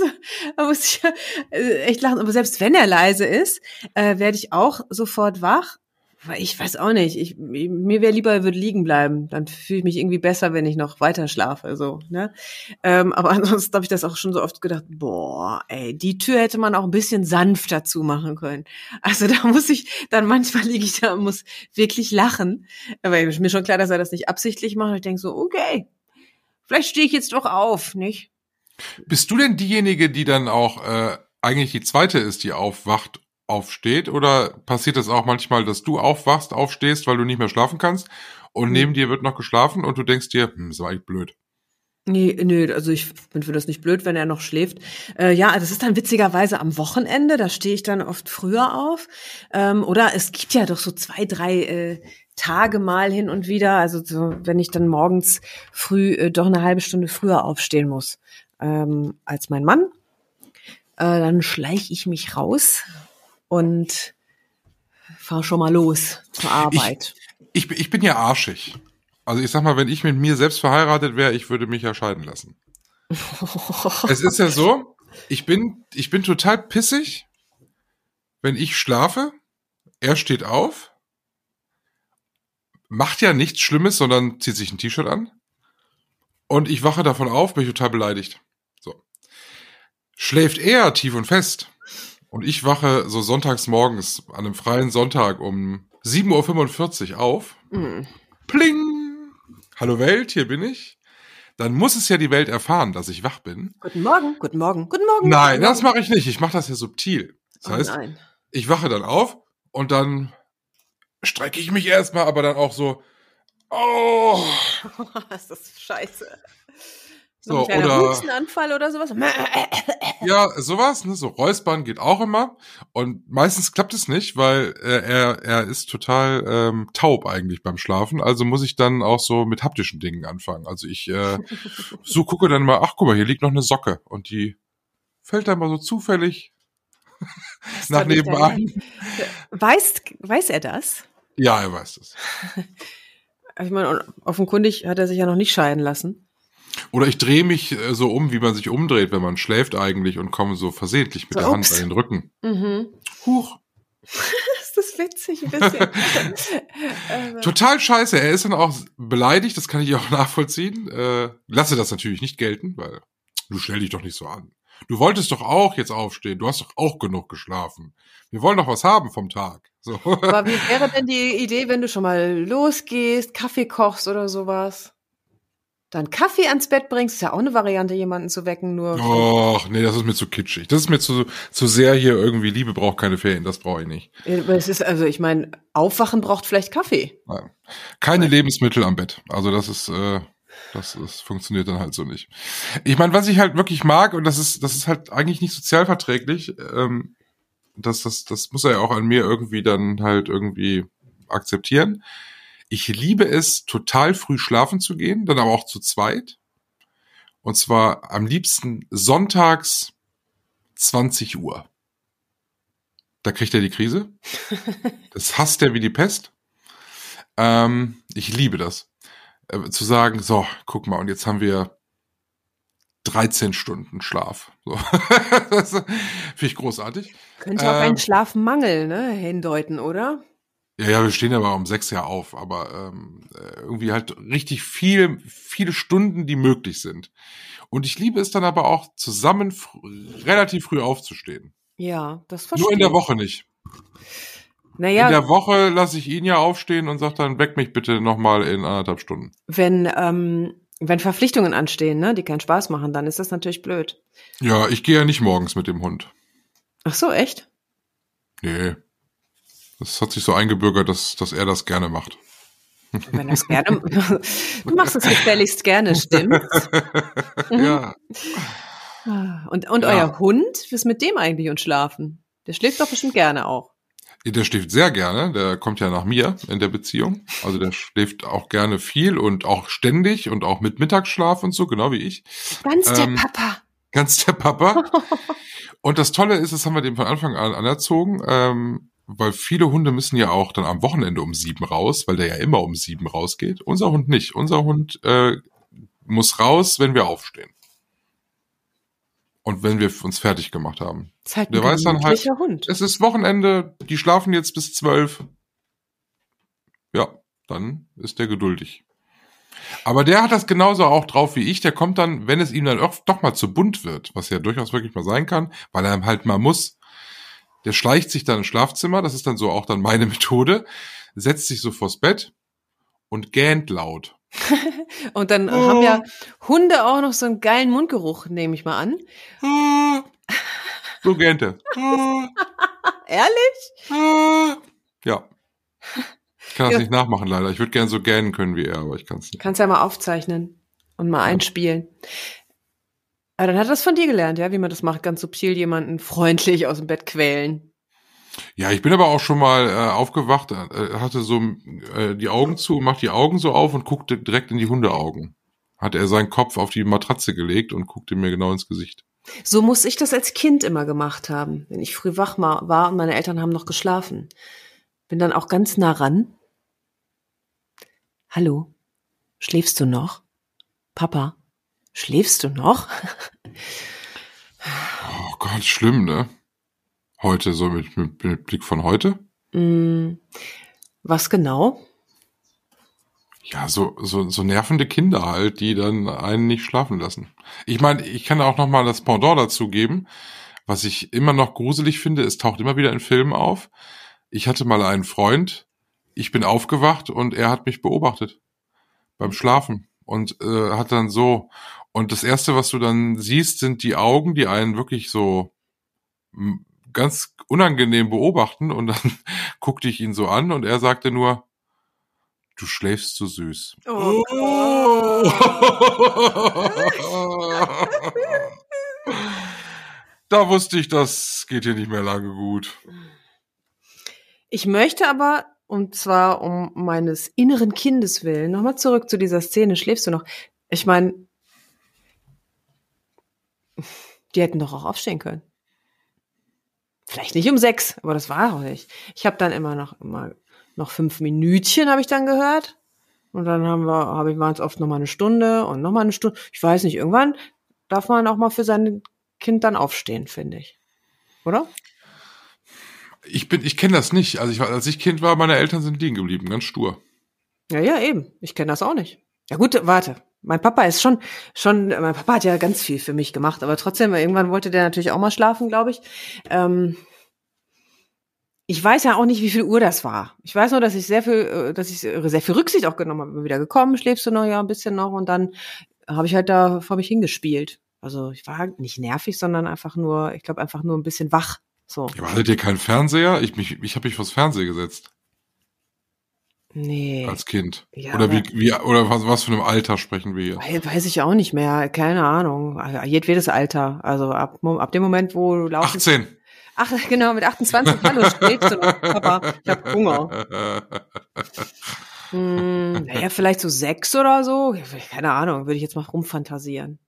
da muss ich äh, echt lachen. Aber selbst wenn er leise ist, äh, werde ich auch sofort wach. Ich weiß auch nicht, ich, mir wäre lieber, er würde liegen bleiben. Dann fühle ich mich irgendwie besser, wenn ich noch weiter schlafe. So, ne? Ähm, aber <laughs> ansonsten habe ich das auch schon so oft gedacht, boah, ey, die Tür hätte man auch ein bisschen sanfter zumachen können. Also <laughs> da muss ich, dann manchmal liege ich da und muss wirklich lachen. Aber ist mir schon klar, dass er das nicht absichtlich macht. Ich denke so, okay, vielleicht stehe ich jetzt doch auf, nicht? Bist du denn diejenige, die dann auch äh, eigentlich die zweite ist, die aufwacht, aufsteht? Oder passiert das auch manchmal, dass du aufwachst, aufstehst, weil du nicht mehr schlafen kannst und Hm. neben dir wird noch geschlafen und du denkst dir, hm, ist eigentlich blöd. Nee, nee, also ich bin für das nicht blöd, wenn er noch schläft. Äh, ja, das ist dann witzigerweise am Wochenende, da stehe ich dann oft früher auf. Ähm, oder es gibt ja doch so zwei, drei äh, Tage mal hin und wieder, also so, wenn ich dann morgens früh äh, doch eine halbe Stunde früher aufstehen muss ähm, als mein Mann, äh, dann schleiche ich mich raus und fahr schon mal los zur Arbeit. Ich, ich bin ja arschig. Also ich sag mal, wenn ich mit mir selbst verheiratet wäre, ich würde mich ja scheiden lassen. <laughs> Es ist ja so, ich bin, ich bin total pissig, wenn ich schlafe, er steht auf, macht ja nichts Schlimmes, sondern zieht sich ein T-Shirt an und ich wache davon auf, bin ich total beleidigt. So. Schläft er tief und fest und ich wache so sonntags morgens an einem freien Sonntag um 7.45 Uhr auf, Hm. pling, hallo Welt, hier bin ich, dann muss es ja die Welt erfahren, dass ich wach bin. Guten Morgen, guten Morgen, guten Morgen. Nein, guten das mache ich nicht. Ich mache das ja subtil. Das Oh heißt, nein. ich wache dann auf und dann strecke ich mich erstmal, aber dann auch so, oh, <laughs> ist das scheiße. So, Noch ein kleiner oder Hustenanfall oder sowas. ja, sowas, ne, so Räuspern geht auch immer und meistens klappt es nicht, weil äh, er er ist total ähm, taub eigentlich beim Schlafen, also muss ich dann auch so mit haptischen Dingen anfangen. Also ich äh, <laughs> so gucke dann mal, ach guck mal, hier liegt noch eine Socke und die fällt dann mal so zufällig nach nebenan. Weiß, weiß er das? Ja, er weiß das. <laughs> Ich meine, offenkundig hat er sich ja noch nicht scheiden lassen. Oder ich drehe mich äh, so um, wie man sich umdreht, wenn man schläft eigentlich und komme so versehentlich mit So, der Hand an den Rücken. Mhm. Huch. <laughs> Ist das witzig ein bisschen? Aber- <laughs> Total scheiße. Er ist dann auch beleidigt, das kann ich auch <laughs> nachvollziehen. Äh, lasse das natürlich nicht gelten, weil du stell dich doch nicht so an. Du wolltest doch auch jetzt aufstehen. Du hast doch auch genug geschlafen. Wir wollen doch was haben vom Tag. So. Aber wie wäre denn die Idee, wenn du schon mal losgehst, Kaffee kochst oder sowas? Dann Kaffee ans Bett bringst, ist ja auch eine Variante, jemanden zu wecken, nur. Och, nee, das ist mir zu kitschig. Das ist mir zu, zu sehr hier irgendwie Liebe braucht keine Ferien. Das brauche ich nicht. Aber Es ist, also ich meine, Aufwachen braucht vielleicht Kaffee. Nein. Keine Lebensmittel am Bett. Also das ist, äh, das ist, funktioniert dann halt so nicht. Ich meine, was ich halt wirklich mag, und das ist, das ist halt eigentlich nicht sozialverträglich, ähm, das, das, das muss er ja auch an mir irgendwie dann halt irgendwie akzeptieren. Ich liebe es, total früh schlafen zu gehen, dann aber auch zu zweit. Und zwar am liebsten sonntags 20 Uhr. Da kriegt er die Krise. <laughs> Das hasst er wie die Pest. Ähm, ich liebe das. Äh, zu sagen, so, guck mal, und jetzt haben wir 13 Stunden Schlaf. So. <laughs> finde ich großartig. Könnte auf Ähm. einen Schlafmangel ne, hindeuten, oder? Ja, ja, wir stehen aber um sechs Jahr auf, aber ähm, äh, irgendwie halt richtig viel, viele Stunden, die möglich sind. Und ich liebe es dann aber auch, zusammen fr relativ früh aufzustehen. Ja, das verstehe Nur in der ich. Woche nicht. Naja, In der Woche lasse ich ihn ja aufstehen und sage dann, weck mich bitte nochmal in anderthalb Stunden. wenn, ähm, wenn Verpflichtungen anstehen, ne, die keinen Spaß machen, dann ist das natürlich blöd. Ja, ich gehe ja nicht morgens mit dem Hund. Ach so, echt? Nee. Das hat sich so eingebürgert, dass, dass er das gerne macht. Wenn das gerne, du machst es gefälligst gerne, <laughs> stimmt. ja. Und, und Ja. euer Hund, was ist mit dem eigentlich und schlafen? Der schläft doch bestimmt gerne auch. Der schläft sehr gerne, der kommt ja nach mir in der Beziehung. Also der schläft auch gerne viel und auch ständig und auch mit Mittagsschlaf und so, genau wie ich. Ganz der Ähm, Papa. Ganz der Papa. <laughs> Und das Tolle ist, das haben wir dem von Anfang an anerzogen, ähm, weil viele Hunde müssen ja auch dann am Wochenende um sieben raus, weil der ja immer um sieben rausgeht. Unser Hund nicht. Unser Hund äh, muss raus, wenn wir aufstehen. Und wenn wir uns fertig gemacht haben. Ist halt der weiß dann halt- Hund. Es ist Wochenende, die schlafen jetzt bis zwölf. Ja, dann ist der geduldig. Aber der hat das genauso auch drauf wie ich. Der kommt dann, wenn es ihm dann doch mal zu bunt wird, was ja durchaus wirklich mal sein kann, weil er halt mal muss. Der schleicht sich dann ins Schlafzimmer, das ist dann so auch dann meine <laughs> Methode, setzt sich so vors Bett und gähnt laut. <laughs> Und dann Oh. haben ja Hunde auch noch so einen geilen Mundgeruch, nehme ich mal an. Ah. So gähnt er. <laughs> Ehrlich? Ja. Ich kann das Ja. nicht nachmachen, leider. Ich würde gerne so gähnen können wie er, aber ich kann es nicht. Kannst ja mal aufzeichnen und mal einspielen. Aber dann hat er das von dir gelernt, ja, wie man das macht, ganz subtil jemanden freundlich aus dem Bett quälen. Ja, ich bin aber auch schon mal äh, aufgewacht, äh, hatte so äh, die Augen zu, macht die Augen so auf und guckte direkt in die Hundeaugen. Hat er seinen Kopf auf die Matratze gelegt und guckte mir genau ins Gesicht. So muss ich das als Kind immer gemacht haben, wenn ich früh wach war und meine Eltern haben noch geschlafen. Bin dann auch ganz nah ran. Hallo, schläfst du noch? Papa, schläfst du noch? Oh Gott, schlimm, ne? Heute, so mit, mit, mit Blick von heute. Hm, was genau? Ja, so, so, so nervende Kinder halt, die dann einen nicht schlafen lassen. Ich meine, ich kann auch noch mal das Pendant dazu geben. Was ich immer noch gruselig finde, es taucht immer wieder in Filmen auf. Ich hatte mal einen Freund, ich bin aufgewacht und er hat mich beobachtet beim Schlafen und äh, hat dann so und das erste, was du dann siehst, sind die Augen, die einen wirklich so ganz unangenehm beobachten und dann <laughs> guckte ich ihn so an und er sagte nur, Du schläfst so süß. Oh, <laughs> da wusste ich, das geht hier nicht mehr lange gut. Ich möchte aber, und zwar um meines inneren Kindes willen, nochmal zurück zu dieser Szene. Schläfst du noch? Ich meine, die hätten doch auch aufstehen können. Vielleicht nicht um sechs, aber das war auch nicht. Ich habe dann immer noch immer noch fünf Minütchen, habe ich dann gehört. Und dann haben wir, habe ich waren es oft noch mal eine Stunde und noch mal eine Stunde. Ich weiß nicht, irgendwann darf man auch mal für sein Kind dann aufstehen, finde ich. Oder? Ich bin, ich kenne das nicht. Also ich, war- als ich Kind war, meine Eltern sind liegen geblieben, ganz stur. Ja, ja, eben. Ich kenne das auch nicht. Ja gut, warte. Mein Papa ist schon, schon, mein Papa hat ja ganz viel für mich gemacht, aber trotzdem, irgendwann wollte der natürlich auch mal schlafen, glaube ich. Ähm, ich weiß ja auch nicht, wie viel Uhr das war. Ich weiß nur, dass ich sehr viel, äh, dass ich sehr viel Rücksicht auch genommen habe. Bin wieder gekommen, schläfst du noch ja ein bisschen noch und dann habe ich halt da vor mich hingespielt. Also ich war nicht nervig, sondern einfach nur, ich glaube einfach nur ein bisschen wach. So. Ja, hattet ihr keinen Fernseher? Ich, mich, ich habe mich vors Fernseher gesetzt Nee. als Kind. Ja, oder wie, wie, oder was, was für einem Alter sprechen wir hier? Wei- Weiß ich auch nicht mehr, keine Ahnung. Jedwedes Alter. Also ab, ab dem Moment, wo du laufen. 18. Ach, genau, mit 28. Hallo, du noch? Papa, ich hab Hunger. <laughs> Hm, naja, vielleicht so sechs oder so. Keine Ahnung, würde ich jetzt mal rumfantasieren.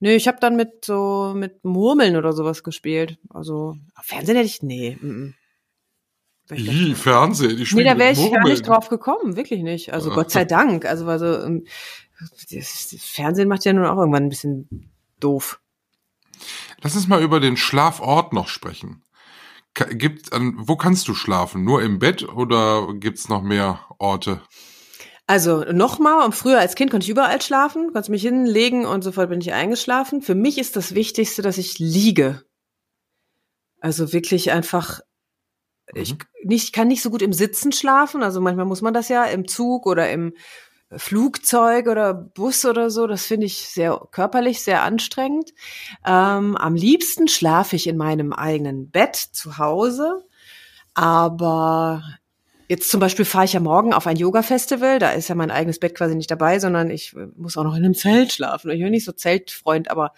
Nö, ich habe dann mit so mit Murmeln oder sowas gespielt. Also Fernsehen hätte ich nee. Ich Ih, Fernsehen, die Nee, da wäre ich gar nicht drauf gekommen, wirklich nicht. Also Gott sei Dank. Also weil so, ähm, das, Fernsehen macht ja nun auch irgendwann ein bisschen doof. Lass uns mal über den Schlafort noch sprechen. Gibt, an, wo kannst du schlafen? Nur im Bett oder gibt's noch mehr Orte? Also nochmal, und früher als Kind konnte ich überall schlafen, konnte mich hinlegen und sofort bin ich eingeschlafen. Für mich ist das Wichtigste, dass ich liege. Also wirklich einfach, ich nicht, ich kann nicht so gut im Sitzen schlafen. Also manchmal muss man das ja im Zug oder im Flugzeug oder Bus oder so. Das finde ich sehr körperlich, sehr anstrengend. Ähm, am liebsten schlafe ich in meinem eigenen Bett zu Hause. Aber Jetzt zum Beispiel fahre ich ja morgen auf ein Yoga-Festival, da ist ja mein eigenes Bett quasi nicht dabei, sondern ich äh, muss auch noch in einem Zelt schlafen. Ich bin nicht so Zeltfreund, aber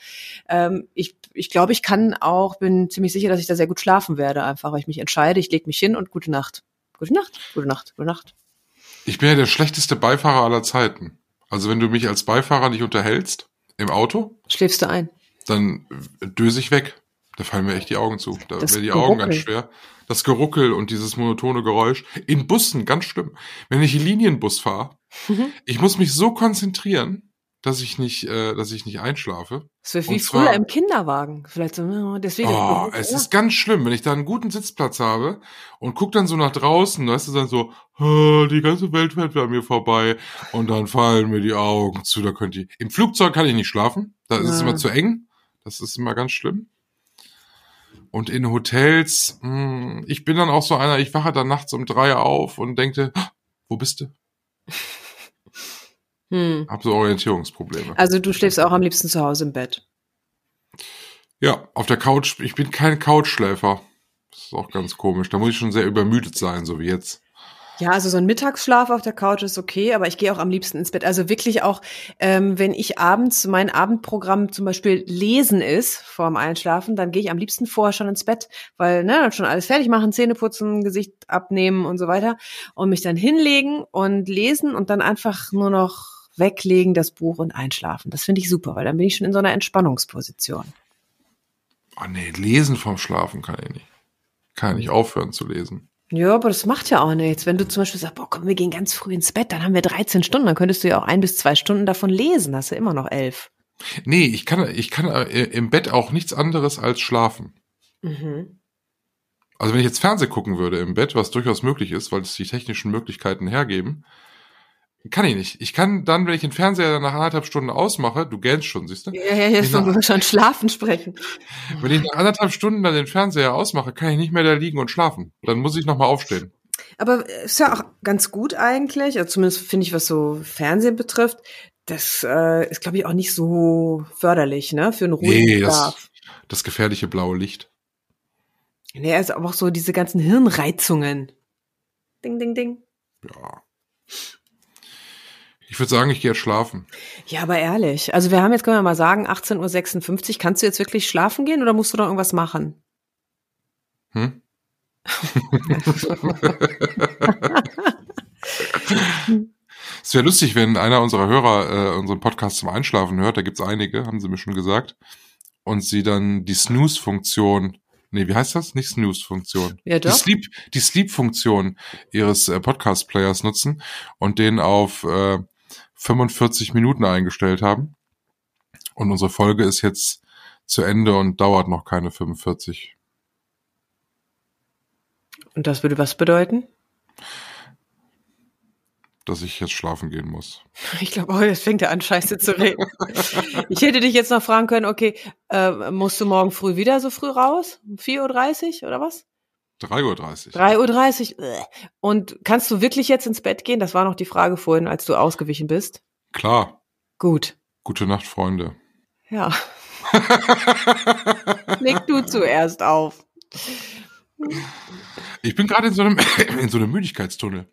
ähm, ich, ich glaube, ich kann auch, bin ziemlich sicher, dass ich da sehr gut schlafen werde, einfach weil ich mich entscheide, ich lege mich hin und gute Nacht. Gute Nacht, gute Nacht, gute Nacht. Ich bin ja der schlechteste Beifahrer aller Zeiten. Also wenn du mich als Beifahrer nicht unterhältst im Auto, Schläfst du ein? dann döse ich weg. Da fallen mir echt die Augen zu. Da werden die Augen ganz Geruckel. schwer. Das Geruckel und dieses monotone Geräusch. In Bussen, ganz schlimm. Wenn ich Linienbus fahre, Mhm. ich muss mich so konzentrieren, dass ich nicht, äh, dass ich nicht einschlafe. Das wäre wie früher im Kinderwagen. Vielleicht so, oh, deswegen. Oh, es ist ganz schlimm, wenn ich da einen guten Sitzplatz habe und guck dann so nach draußen, weißt du, dann so, "Ah, die ganze Welt fährt bei mir vorbei und dann fallen mir die Augen zu, da könnte ich. Im Flugzeug kann ich nicht schlafen, da ist es Ja. immer zu eng, das ist immer ganz schlimm. Und in Hotels, mh, ich bin dann auch so einer, ich wache dann nachts um drei auf und denke, "Ah, wo bist du? hm. Hab so Orientierungsprobleme. Also du schläfst auch am liebsten zu Hause im Bett. Ja, auf der Couch, ich bin kein Couchschläfer. Das ist auch ganz komisch. Da muss ich schon sehr übermüdet sein, so wie jetzt. Ja, also so ein Mittagsschlaf auf der Couch ist okay, aber ich gehe auch am liebsten ins Bett. Also wirklich auch, ähm, wenn ich abends mein Abendprogramm zum Beispiel lesen ist vorm Einschlafen, dann gehe ich am liebsten vorher schon ins Bett, weil ne, dann schon alles fertig machen, Zähne putzen, Gesicht abnehmen und so weiter und mich dann hinlegen und lesen und dann einfach nur noch weglegen das Buch und einschlafen. Das finde ich super, weil dann bin ich schon in so einer Entspannungsposition. Oh nee, lesen vom Schlafen kann ich nicht. Kann ich nicht aufhören zu lesen. Ja, aber das macht ja auch nichts. Wenn du zum Beispiel sagst, boah, komm, wir gehen ganz früh ins Bett, dann haben wir 13 Stunden, dann könntest du ja auch ein bis zwei Stunden davon lesen, hast du immer noch elf. Nee, ich kann, ich kann äh, im Bett auch nichts anderes als schlafen. Mhm. Also wenn ich jetzt Fernseh gucken würde im Bett, was durchaus möglich ist, weil es die technischen Möglichkeiten hergeben, kann ich nicht. Ich kann dann, wenn ich den Fernseher nach anderthalb Stunden ausmache, du gähnst schon, siehst du? Ja, ja, wollen wir schon schlafen sprechen. Wenn ich nach anderthalb Stunden dann den Fernseher ausmache, kann ich nicht mehr da liegen und schlafen. Dann muss ich nochmal aufstehen. Aber ist ja auch ganz gut eigentlich, also zumindest finde ich, was so Fernsehen betrifft, das äh, ist, glaube ich, auch nicht so förderlich, ne, für einen ruhigen Nee, das, Schlaf. das gefährliche blaue Licht. Nee, also aber auch so diese ganzen Hirnreizungen. Ding, ding, ding. Ja. Ich würde sagen, ich gehe jetzt schlafen. Ja, aber ehrlich. Also wir haben jetzt, können wir mal sagen, 18.56 Uhr. Kannst du jetzt wirklich schlafen gehen oder musst du noch irgendwas machen? Hm? <laughs> Es wäre lustig, wenn einer unserer Hörer äh, unseren Podcast zum Einschlafen hört. Da gibt's einige, haben sie mir schon gesagt. Und sie dann die Snooze-Funktion, nee, wie heißt das? Nicht Snooze-Funktion. Ja, Die doch. Sleep, die Sleep-Funktion ihres äh, Podcast-Players nutzen und den auf äh, 45 Minuten eingestellt haben. Und unsere Folge ist jetzt zu Ende und dauert noch keine 45. Und das würde was bedeuten? dass ich jetzt schlafen gehen muss. <laughs> Ich glaube, oh, jetzt fängt er an, scheiße zu reden. ich hätte dich jetzt noch fragen können, okay, äh, musst du morgen früh wieder so früh raus? 4.30 Uhr oder was? 3.30 Uhr. 3.30 Uhr. Äh. Und kannst du wirklich jetzt ins Bett gehen? Das war noch die Frage vorhin, als du ausgewichen bist. Klar. Gut. Gute Nacht, Freunde. Ja. <laughs> Leg du zuerst auf. Ich bin gerade in so einem, <coughs> in so einem Müdigkeitstunnel.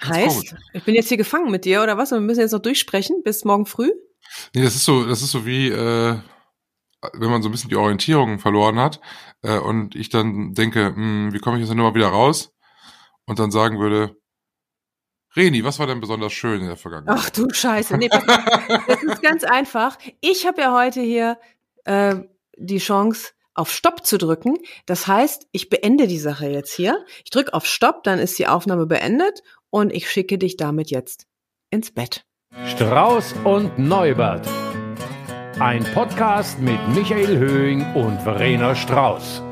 Ganz Heißt, komisch. ich bin jetzt hier gefangen mit dir oder was? Und wir müssen jetzt noch durchsprechen bis morgen früh? Nee, das ist so, das ist so wie, äh, wenn man so ein bisschen die Orientierung verloren hat äh, und ich dann denke, hm, wie komme ich jetzt denn mal wieder raus? Und dann sagen würde, Reni, was war denn besonders schön in der Vergangenheit? Ach du Scheiße. Nee, auf. das ist ganz einfach. Ich habe ja heute hier äh, die Chance, auf Stopp zu drücken. Das heißt, ich beende die Sache jetzt hier. Ich drücke auf Stopp, dann ist die Aufnahme beendet und ich schicke dich damit jetzt ins Bett. Strauß und Neubert. Ein Podcast mit Michael Höhing und Verena Strauß.